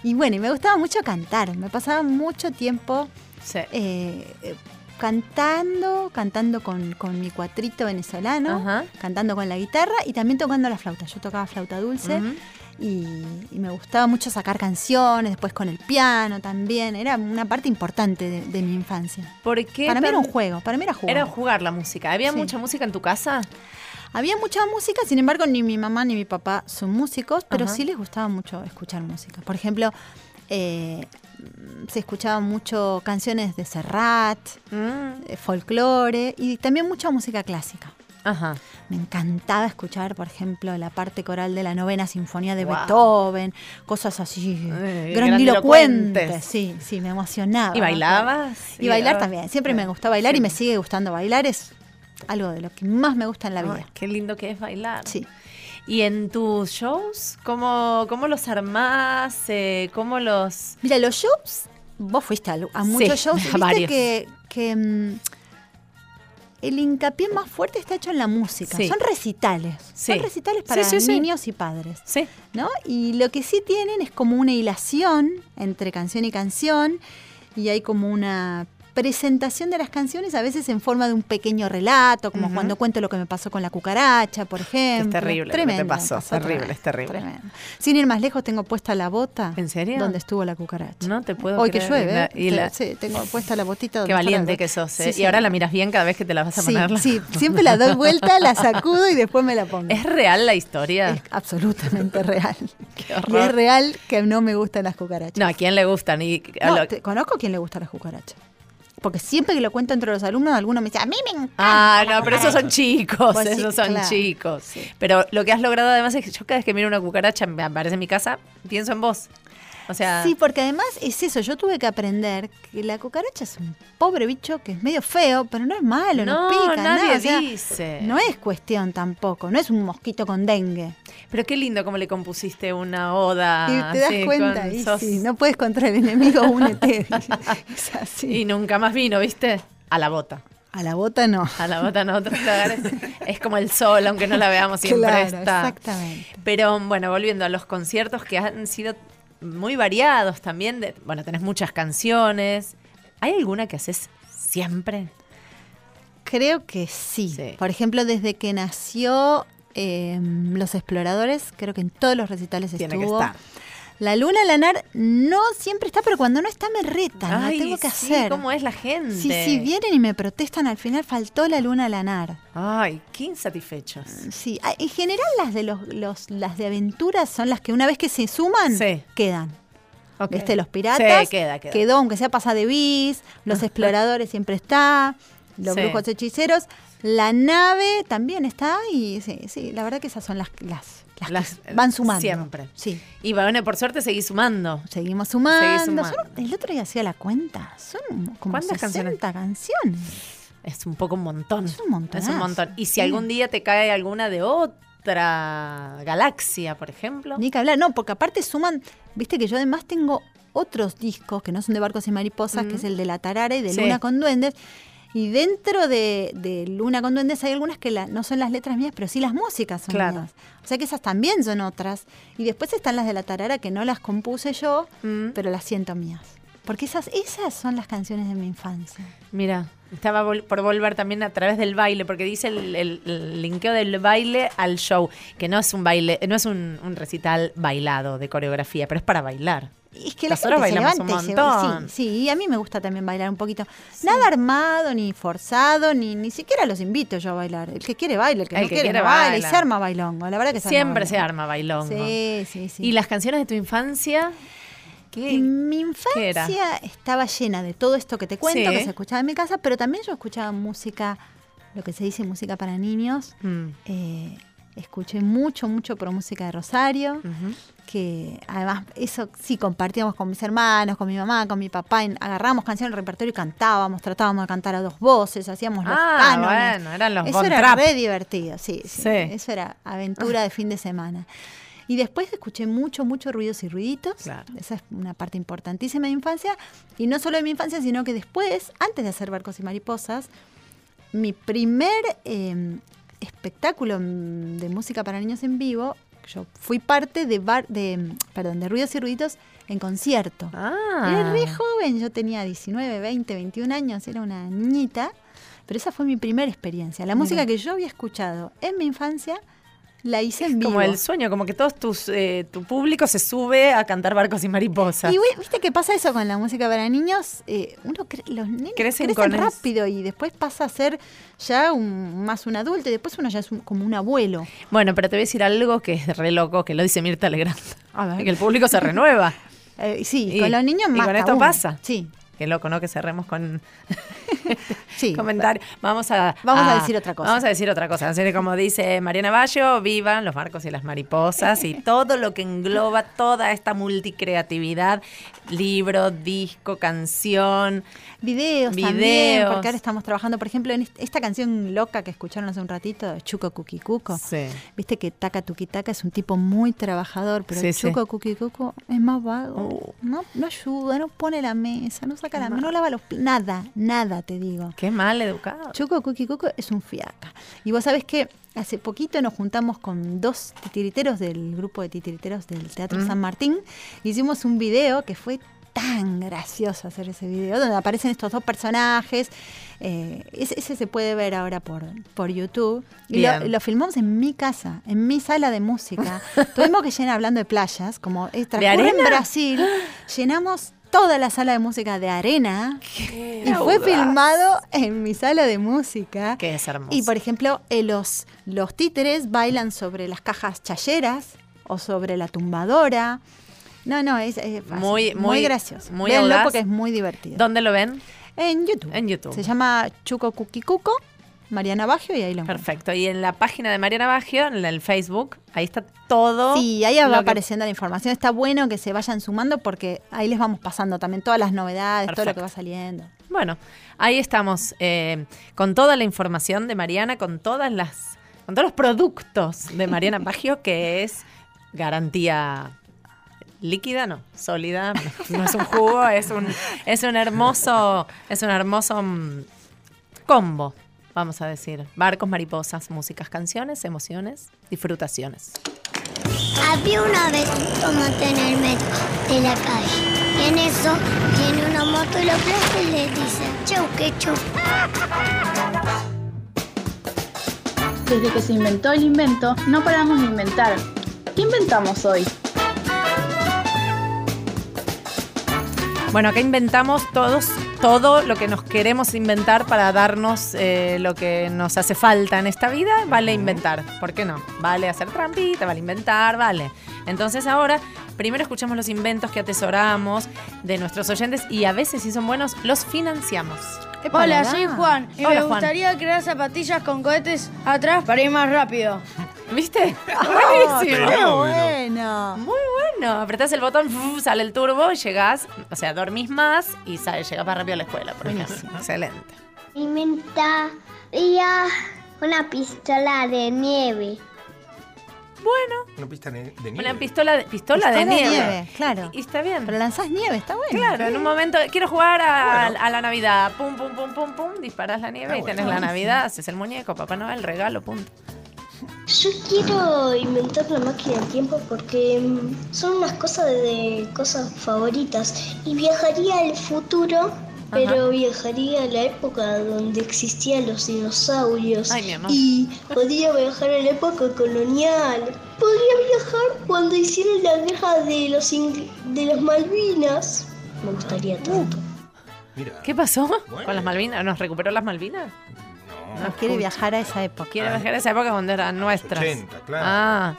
Y bueno, y me gustaba mucho cantar. Me pasaba mucho tiempo Sí. eh, cantando, cantando con, con mi cuatrito venezolano, Ajá. cantando con la guitarra y también tocando la flauta. Yo tocaba flauta dulce. Y, y me gustaba mucho sacar canciones, después con el piano también. Era una parte importante de, de mi infancia. ¿Por qué Para mí era un juego, para mí era jugar. Era jugar la música. ¿Había Sí. mucha música en tu casa? Había mucha música, sin embargo, ni mi mamá ni mi papá son músicos, pero Ajá. sí les gustaba mucho escuchar música. Por ejemplo, eh, se escuchaban mucho canciones de Serrat, Mm. eh, folclore y también mucha música clásica. Ajá. Me encantaba escuchar, por ejemplo, la parte coral de la novena sinfonía de Wow. Beethoven, cosas así Eh, grandilocuentes. Sí, sí, me emocionaba. ¿Y bailabas? Y bailar también. Siempre me gustó bailar y me sigue gustando bailar. Es algo de lo que más me gusta en la vida. Ay, qué lindo que es bailar. Sí. ¿Y en tus shows? ¿Cómo, cómo los armás? Eh, ¿Cómo los...? Mira, los shows, vos fuiste a, a muchos Sí, shows, a viste varios. que, que, mm, el hincapié más fuerte está hecho en la música. Sí. Son recitales. Sí. Son recitales para Sí, niños y padres. Sí. ¿no? Y lo que sí tienen es como una hilación entre canción y canción y hay como una presentación de las canciones a veces en forma de un pequeño relato, como Ujú. cuando cuento lo que me pasó con la cucaracha, por ejemplo. terrible lo que te Tremendo, pasó, pasó terrible, tremendo, es terrible. tremendo. Sin ir más lejos, tengo puesta la bota. ¿En serio? Donde estuvo la cucaracha. No te puedo Hoy que creer. llueve, Y la- y la- Sí, tengo puesta la botita. donde Qué la valiente gota. que sos, Sí, ¿eh? sí. y ahora la miras bien cada vez que te la vas a Sí, poner. sí, siempre la doy vuelta, la sacudo y después me la pongo. ¿Es real la historia? Es absolutamente real. Qué Y es real que no me gustan las cucarachas. No, ¿a quién le gustan? Y, a No, lo- te- conozco a quien le gustan las cucarachas. Porque siempre que lo cuento entre los alumnos, alguno me dice, a mí me encanta. Ah, no, pero esos son cucaracha". chicos, Pues sí, esos son claro. chicos. Sí. Pero lo que has logrado además es que yo cada vez que miro una cucaracha, me aparece en mi casa, pienso en vos. O sea, Sí, porque además es eso, yo tuve que aprender que la cucaracha es un pobre bicho que es medio feo, pero no es malo, no, No, pica, nadie nada, o sea, dice. No es cuestión tampoco, no es un mosquito con dengue. pero qué lindo cómo le compusiste una oda. y te das cuenta, con- y sos- sí, no puedes contra el enemigo, únete. es así. Y nunca más vino, ¿viste? A la bota. A la bota no. A la bota lugares. Es como el sol, aunque no la veamos siempre Claro, está. exactamente. Pero bueno, volviendo a los conciertos que han sido muy variados también. de- bueno, tenés muchas canciones. ¿Hay alguna que haces siempre? Creo que sí. Sí. Por ejemplo, desde que nació eh, Los Exploradores, creo que en todos los recitales Tiene que estuvo. estar. La Luna Lanar no siempre está, pero cuando no está me retan, Ay, la tengo que sí, hacer. ¿Cómo es la gente? Sí, sí, vienen y me protestan, al final faltó la Luna Lanar. Ay, qué insatisfechos. Sí, ah, en general las de los, los- las de aventuras son las que una vez que se suman, Sí. quedan. Ok. ¿Viste? Los piratas. Sí, queda, queda. Quedó, aunque sea pasa de bis. Los exploradores siempre está. Los brujos hechiceros. La nave también está. Y sí, sí, la verdad que esas son las, las, las que Las- van sumando. Siempre. Sí. Y bueno, por suerte seguís sumando. Seguimos sumando. Son- el otro día hacía la cuenta. Son como ¿Cuántas 60 canciones. Es un poco un montón. Es un montonazo. Es un montón. Y si Sí. algún día te cae alguna de otra galaxia, por ejemplo. Ni que hablar, no, porque aparte suman, viste que yo además tengo otros discos que no son de barcos y mariposas, Mm. que es el de La Tarara y de Sí. Luna con Duendes. Y dentro de, de Luna con Duendes hay algunas que la- no son las letras mías, pero sí las músicas son Claro. mías. O sea que esas también son otras. Y después están las de la tarara que no las compuse yo, Mm. pero las siento mías. Porque esas, esas son las canciones de mi infancia. Mira, estaba vol- por volver también a través del baile, porque dice el, el- el linkeo del baile al show, que no es un baile, no es un, un recital bailado de coreografía, pero es para bailar. Es que la Nosotros gente se bailamos un levanta y se. Sí, sí, y a mí me gusta también bailar un poquito. Nada armado, ni forzado, ni ni siquiera los invito yo a bailar. El que quiere baile, el que El no que quiere, quiere no baila. baila. Y se arma bailongo, la verdad que se Siempre arma se arma bailongo. Sí, sí, sí. ¿Y las canciones de tu infancia? ¿Qué? Mi infancia estaba llena de todo esto que te cuento, Sí. que se escuchaba en mi casa, pero también yo escuchaba música, lo que se dice música para niños. Mm. Eh, escuché mucho, mucho por música de Rosario, que además eso sí compartíamos con mis hermanos, con mi mamá, con mi papá, y agarramos canciones del repertorio y cantábamos, tratábamos de cantar a dos voces, hacíamos los Ah, cánones. bueno, eran los Eso era Trapp. re divertido, sí, sí, Sí. Eso era aventura de fin de semana. Y después escuché mucho, mucho ruidos y ruiditos. Claro. Esa es una parte importantísima de mi infancia. Y no solo de mi infancia, sino que después, antes de hacer Barcos y Mariposas, mi primer eh, espectáculo de música para niños en vivo, yo fui parte de, bar, de, perdón, de Ruidos y Ruiditos en concierto. Ah. Era re joven, yo tenía 19, 20, 21 años, era una niñita, pero esa fue mi primera experiencia. La música que yo había escuchado en mi infancia la hice en vivo. Como el sueño, como que todos tus, eh, tu público se sube a cantar barcos y mariposas. Y vi- viste que pasa eso con la música para niños, Eh, uno cre- los niños Crecen crecen, rápido y después pasa a ser ya un, más un adulto y después uno ya es un- como un abuelo. Bueno, pero te voy a decir algo que es re loco, que lo dice Mirta Legrand. A ver. Que el público se renueva. Eh, sí, Y- con los niños y más. con esto pasa. Sí, Qué loco, ¿no? Que cerremos con sí. comentario. Vamos a, Vamos a decir otra cosa. Vamos a decir otra cosa. Así que como dice Mariana Bayo, vivan los barcos y las mariposas y todo lo que engloba toda esta multicreatividad, libro, disco, canción. Videos, también, Videos. porque ahora estamos trabajando, por ejemplo, en est- esta canción loca que escucharon hace un ratito, Chuco Cuqui Cuco. Sí. Viste que Taca Tuki Taca es un tipo muy trabajador, pero Sí. Chuco Cuqui Cuco es más vago. Oh. No, no ayuda, no pone la mesa, no saca la mesa, no lava los nada, nada te digo. Qué mal educado. Chuco Cuqui Cuco es un fiaca. Y vos sabés que hace poquito nos juntamos con dos titiriteros del grupo de titiriteros del Teatro Mm. San Martín. Hicimos un video que fue tan gracioso hacer ese video, donde aparecen estos dos personajes. Eh, ese, ese se puede ver ahora por, por YouTube. Y lo, filmamos en mi casa, en mi sala de música. Tuvimos que llenar, hablando de playas, como eh, transcurre en? Brasil, llenamos toda la sala de música de arena. Y fue audaz. filmado en mi sala de música. Que es hermoso. Y por ejemplo, eh, los, los títeres bailan sobre las cajas chayeras o sobre la tumbadora. No, no, es, es fácil, Muy- muy- gracioso. muy Véanlo audaz. porque es muy divertido. ¿Dónde lo ven? En YouTube. En YouTube. Se llama Chuco Cuqui Cuco, Mariana Baggio y ahí lo. Perfecto. Y en la página de Mariana Baggio, en el Facebook, ahí está todo. Sí, ahí va que- apareciendo la información. Está bueno que se vayan sumando porque ahí les vamos pasando también todas las novedades, todo lo que va saliendo. Bueno, ahí estamos eh, con toda la información de Mariana, con todas las, con todos los productos de Mariana Baggio, que es garantía líquida, no, sólida, no, no es un jugo, es un, es un hermoso, es un hermoso mm, combo, vamos a decir. Barcos, mariposas, músicas, canciones, emociones, disfrutaciones. Había una vez un tomate en el metro de la calle. Y en eso viene una moto y lo aplasta y le dice, chau, que chau. Desde que se inventó el invento, no paramos de inventar. ¿Qué inventamos hoy? Bueno, acá inventamos todos todo lo que nos queremos inventar para darnos eh, lo que nos hace falta en esta vida, vale inventar. ¿Por qué no? Vale hacer trampita, vale inventar, vale. Entonces ahora, primero escuchamos los inventos que atesoramos de nuestros oyentes y a veces, si son buenos, los financiamos. Hola, soy Juan y Hola, me Juan. gustaría crear zapatillas con cohetes atrás para ir más rápido. ¿Viste? ¡Oh, Buenísimo. qué bueno! Muy bueno. Apretás el botón, sale el turbo y llegás, o sea, dormís más y sale, llegás más rápido a la escuela, por ejemplo. Excelente. Inventaría una pistola de nieve. Bueno, Una pista de nieve. una pistola de, pistola de nieve. claro. Y está bien. Pero lanzás nieve, está bueno. Claro, en un momento quiero jugar a, a la Navidad. Pum, pum, pum, pum, pum. Disparas la nieve y bueno. tenés la Navidad. Haces el muñeco, Papá Noel, regalo, punto. Yo quiero inventar la máquina del tiempo porque mm, son unas cosas de cosas favoritas y viajaría al futuro, pero viajaría a la época donde existían los dinosaurios Ay, mi amor. y podría viajar a la época colonial. Podría viajar cuando hicieron la guerra de los ing- de las Malvinas. Me gustaría tanto. Mira. ¿Qué pasó Bueno. con las Malvinas? ¿Nos recuperó las Malvinas? No. No quiere viajar a esa época. Quiere viajar a esa época cuando eran nuestras. 80, claro. Ah,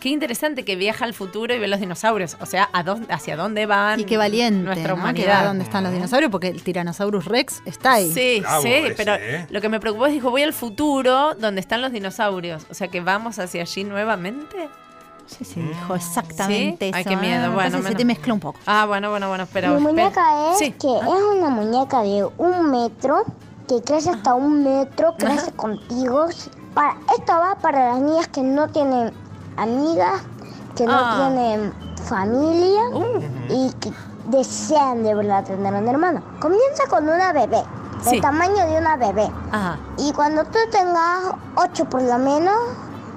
qué interesante que viaja al futuro y ve los dinosaurios. O sea, ¿a dónde, ¿hacia dónde van Y qué valiente, nuestra ¿no? Que va humanidad? donde están los dinosaurios, porque el Tyrannosaurus Rex está ahí. Sí, Bravo sí, ese, pero ¿eh? lo que me preocupó es, dijo, voy al futuro donde están los dinosaurios. O sea, que vamos hacia allí nuevamente. Sí, sí, dijo exactamente ¿Sí? eso. Ay, qué miedo. ¿eh? Me Bueno, que se menos- te mezcla un poco. Ah, bueno, bueno, bueno. Mi espera. muñeca es Sí. que es una muñeca de un metro, que crece hasta un metro, crece contigo. Para, esto va para las niñas que no tienen amigas, que no Ah. tienen familia Uh. y que desean de verdad tener un hermano. Comienza con una bebé, del Sí. tamaño de una bebé. Ajá. Y cuando tú tengas ocho por lo menos,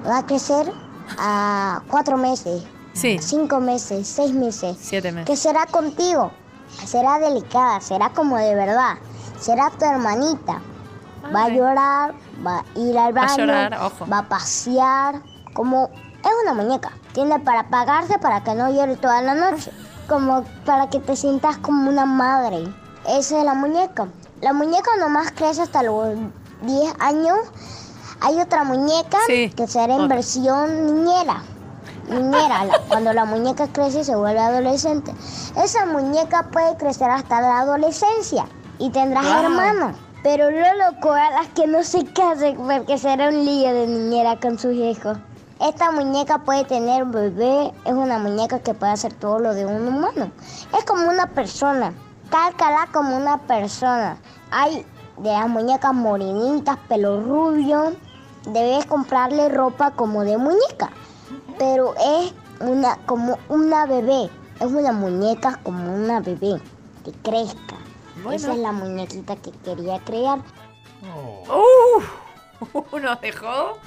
va a crecer a cuatro meses, Sí, cinco meses, seis meses siete meses. que será contigo. Será delicada, será como de verdad. Será tu hermanita. Va a llorar, va a ir al Va a baño, llorar, ojo. va a pasear. Como es una muñeca. Tiene para apagarse para que no llore toda la noche. Como para que te sientas como una madre. Esa es la muñeca. La muñeca nomás crece hasta los 10 años. Hay otra muñeca Sí, que será en versión niñera. Niñera, la- cuando la muñeca crece y se vuelve adolescente. Esa muñeca puede crecer hasta la adolescencia y tendrás Wow. hermanos. Pero lo loco a las que no se casen porque será un lío de niñera con sus hijos. Esta muñeca puede tener bebé, es una muñeca que puede hacer todo lo de un humano. Es como una persona, cálcala como una persona. Hay de las muñecas morenitas, pelo rubio, debes comprarle ropa como de muñeca, pero es una como una bebé, es una muñeca como una bebé que crezca. Bueno. Esa es la muñequita que quería crear. Oh, ¡Uh! Nos dejó...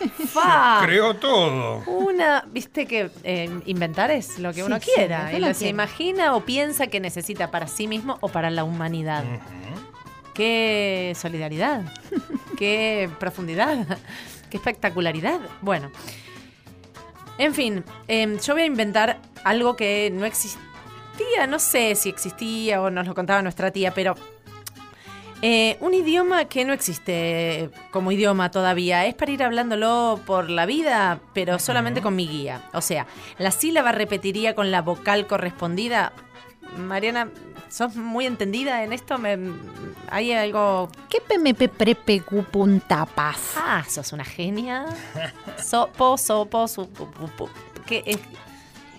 ¡Fa! Creó todo. Una, viste que eh, inventar es lo que Sí, uno sí, quiera. lo que se imagina o piensa que necesita para sí mismo o para la humanidad. Qué solidaridad, qué profundidad, qué espectacularidad. Bueno, en fin, em, yo voy a inventar algo que no existía, no sé si existía o nos lo contaba nuestra tía, pero eh, un idioma que no existe como idioma todavía, es para ir hablándolo por la vida, pero solamente con mi guía. O sea, la sílaba repetiría con la vocal correspondida. Mariana, ¿sos muy entendida en esto? Me- ¿Hay algo...? ¿Qué PMP prepecupuntapas? Ah, sos una genia. Sopo, sopo, supo. ¿Qué es?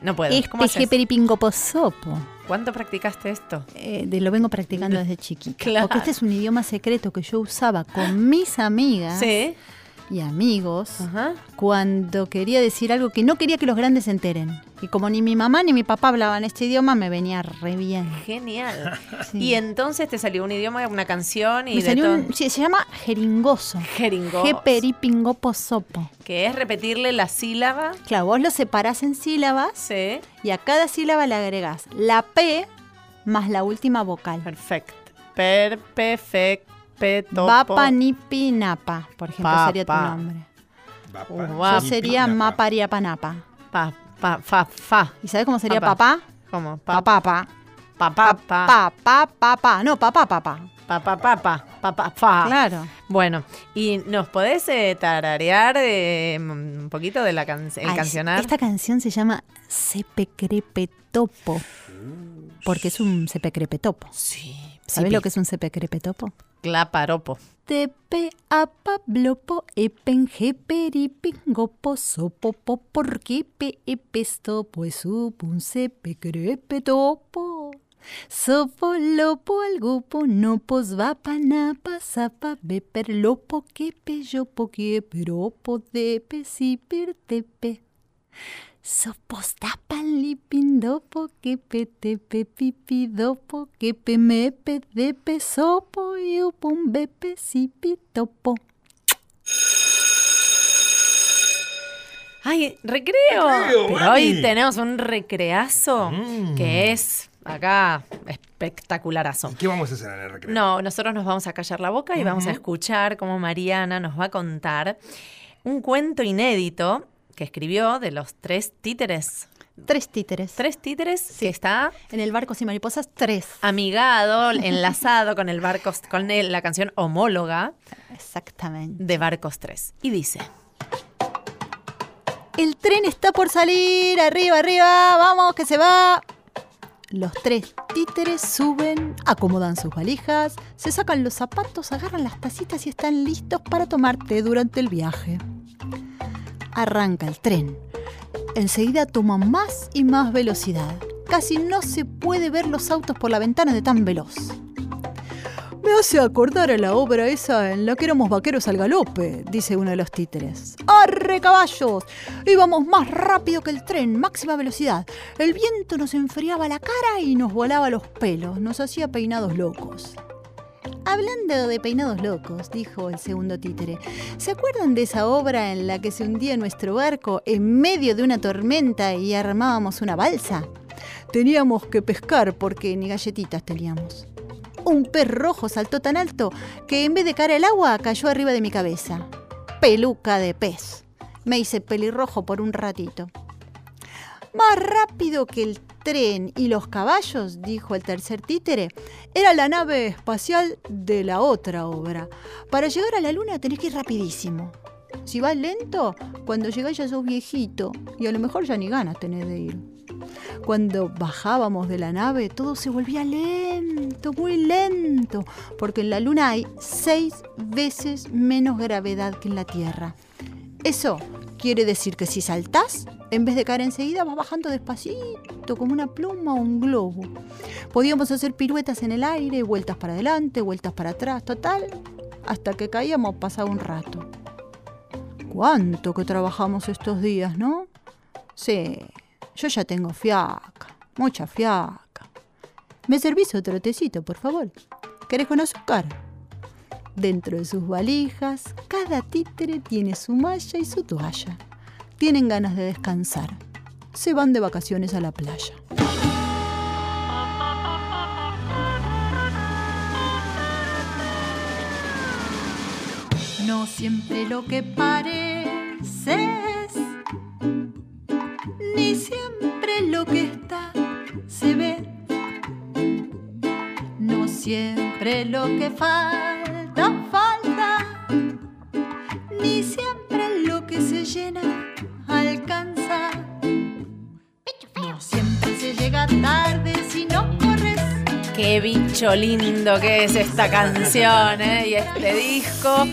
No puedo. ¿Cómo haces? Espejeperingoposopo. ¿Cuánto practicaste esto? Eh, de- lo vengo practicando desde chiquita. Claro. Porque este es un idioma secreto que yo usaba con mis amigas Sí. Y amigos Ajá. cuando quería decir algo que no quería que los grandes se enteren. Y como ni mi mamá ni mi papá hablaban este idioma, me venía re bien. Genial. Sí. Y entonces te salió un idioma, una canción y Me de salió todo. un- sí, se llama jeringoso. Jeringoso. Jeperipingoposopo. Que es repetirle la sílaba. Claro, vos lo separás en sílabas Sí. y a cada sílaba le agregás la P más la última vocal. Perfecto. Per, perfect, petopo. Vapanipinapa, por ejemplo, sería tu nombre. Bapa. Uh, Yo sería Mapariapanapa. Pa, pa, fa, fa. ¿Y sabes cómo sería Papá. papá? ¿Cómo? Pa, Papá, pa, pa, pa, papá, papá, papá. No, papá, papá. pa, pa, pa, pa, pa, pa, fa. Claro. Bueno, ¿y nos podés eh, tararear eh, un poquito de la can el Ay, cancionar? Esta canción se llama Sepecrepetopo. Porque es un sepecrepetopo. Sí. ¿Sabes lo que es un sepecrepetopo? Claparopo. Tepe apablopo epengeperipingopo sopopo porque pe epestopo es un sepecrepetopo. Sopo lopo algopo no pos va panapa sapa beper lopo que pe yopo que peropo de pe si per tepe Sopos tapan lipindopo, que petepe pipidopo, que pemepe depe sopo y upum bepe sipitopo. Ay, recreo. Recreo, Pero hoy tenemos un recreazo Mm. que es acá espectacularazo. ¿Y qué vamos a hacer en el recreo? No, nosotros nos vamos a callar la boca y vamos a escuchar cómo Mariana nos va a contar un cuento inédito que escribió de los tres títeres. Tres títeres. Tres títeres que está En el barco sin mariposas, tres. amigado, enlazado con el Barcos, con el- la canción homóloga Exactamente. de Barcos 3. Y dice. El tren está por salir, arriba, arriba, vamos, que se va. Los tres títeres suben, acomodan sus valijas, se sacan los zapatos, agarran las tacitas y están listos para tomar té durante el viaje. Arranca el tren. Enseguida toma más y más velocidad. Casi no se puede ver los autos por la ventana de tan veloz. Me hace acordar a la obra esa en la que éramos vaqueros al galope, dice uno de los títeres. ¡Arre, caballos! Íbamos más rápido que el tren, máxima velocidad. El viento nos enfriaba la cara y nos volaba los pelos, nos hacía peinados locos. Hablando de peinados locos, dijo el segundo títere, ¿se acuerdan de esa obra en la que se hundía nuestro barco en medio de una tormenta y armábamos una balsa? Teníamos que pescar porque ni galletitas teníamos. Un pez rojo saltó tan alto que en vez de caer al agua cayó arriba de mi cabeza. Peluca de pez. Me hice pelirrojo por un ratito. Más rápido que el tren y los caballos, dijo el tercer títere, era la nave espacial de la otra obra. Para llegar a la luna tenés que ir rapidísimo. Si vas lento, cuando llegás ya sos viejito y a lo mejor ya ni ganas tenés de ir. Cuando bajábamos de la nave, todo se volvía lento, muy lento, porque en la Luna hay seis veces menos gravedad que en la Tierra. Eso quiere decir que si saltás, en vez de caer enseguida, vas bajando despacito, como una pluma o un globo. Podíamos hacer piruetas en el aire, vueltas para adelante, vueltas para atrás, total, hasta que caíamos pasado un rato. ¿Cuánto que trabajamos estos días, no? Sí, yo ya tengo fiaca, mucha fiaca. ¿Me servís otro tecito, por favor? ¿Querés con azúcar? Dentro de sus valijas, cada títere tiene su malla y su toalla. Tienen ganas de descansar. Se van de vacaciones a la playa. No siempre lo que pareces, ni siempre lo que está se ve. No siempre lo que falta, ni siempre lo que se llena alcanza. No siempre se llega tarde si no corres. Qué bicho lindo que es esta canción ¿eh? y este disco.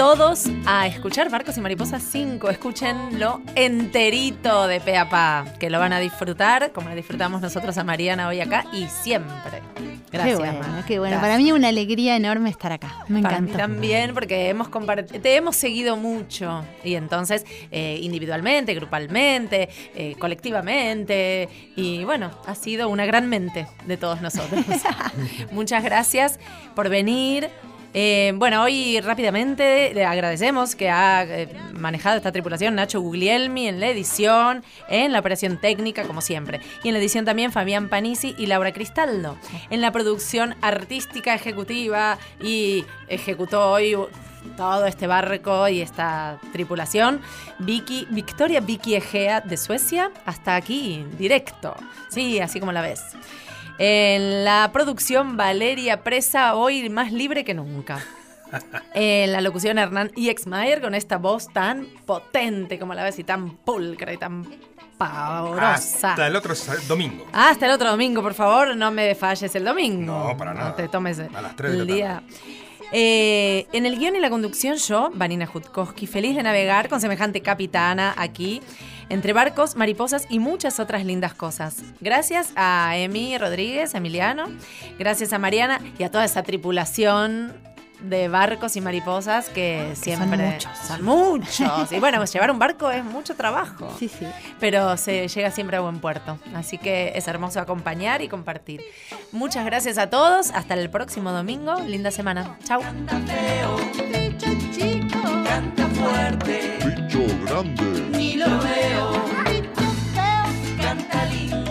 Todos a escuchar Barcos y Mariposas 5. Escúchenlo enterito de pe a pa, que lo van a disfrutar como lo disfrutamos nosotros a Mariana hoy acá y siempre. Gracias, qué bueno, qué bueno. Gracias. Para mí una alegría enorme estar acá. Me Para mí encanta. también, porque hemos te hemos seguido mucho. Y entonces, eh, individualmente, grupalmente, eh, colectivamente. Y bueno, ha sido una gran mente de todos nosotros. Muchas gracias por venir. Eh, bueno, hoy rápidamente le agradecemos que ha eh, manejado esta tripulación Nacho Guglielmi en la edición, en la operación técnica, como siempre. Y en la edición también Fabián Panisi y Laura Cristaldo. En la producción artística ejecutiva y ejecutó hoy todo este barco y esta tripulación. Vicky, Victoria Vicky Egea de Suecia, hasta aquí, directo. Sí, así como la ves. En la producción Valeria Presa, hoy más libre que nunca. En la locución Hernán Iexmayer con esta voz tan potente como la ves y tan pulcra y tan pavorosa. Hasta el otro domingo. Hasta el otro domingo, por favor, no me falles el domingo. No, para nada. No te tomes A las tres de el la día. Eh, en el guion y la conducción yo, Vanina Jutkowski, feliz de navegar con semejante capitana aquí, entre barcos, mariposas y muchas otras lindas cosas. Gracias a Emi Rodríguez, Emiliano, gracias a Mariana y a toda esa tripulación de barcos y mariposas que siempre muchos. son muchos. Y bueno, llevar un barco es mucho trabajo. Sí, sí. Pero se llega siempre a buen puerto. Así que es hermoso acompañar y compartir. Muchas gracias a todos. Hasta el próximo domingo. Linda semana. Chau canta fuerte. Bicho grande. Ni lo veo. Bicho feo. Canta lindo.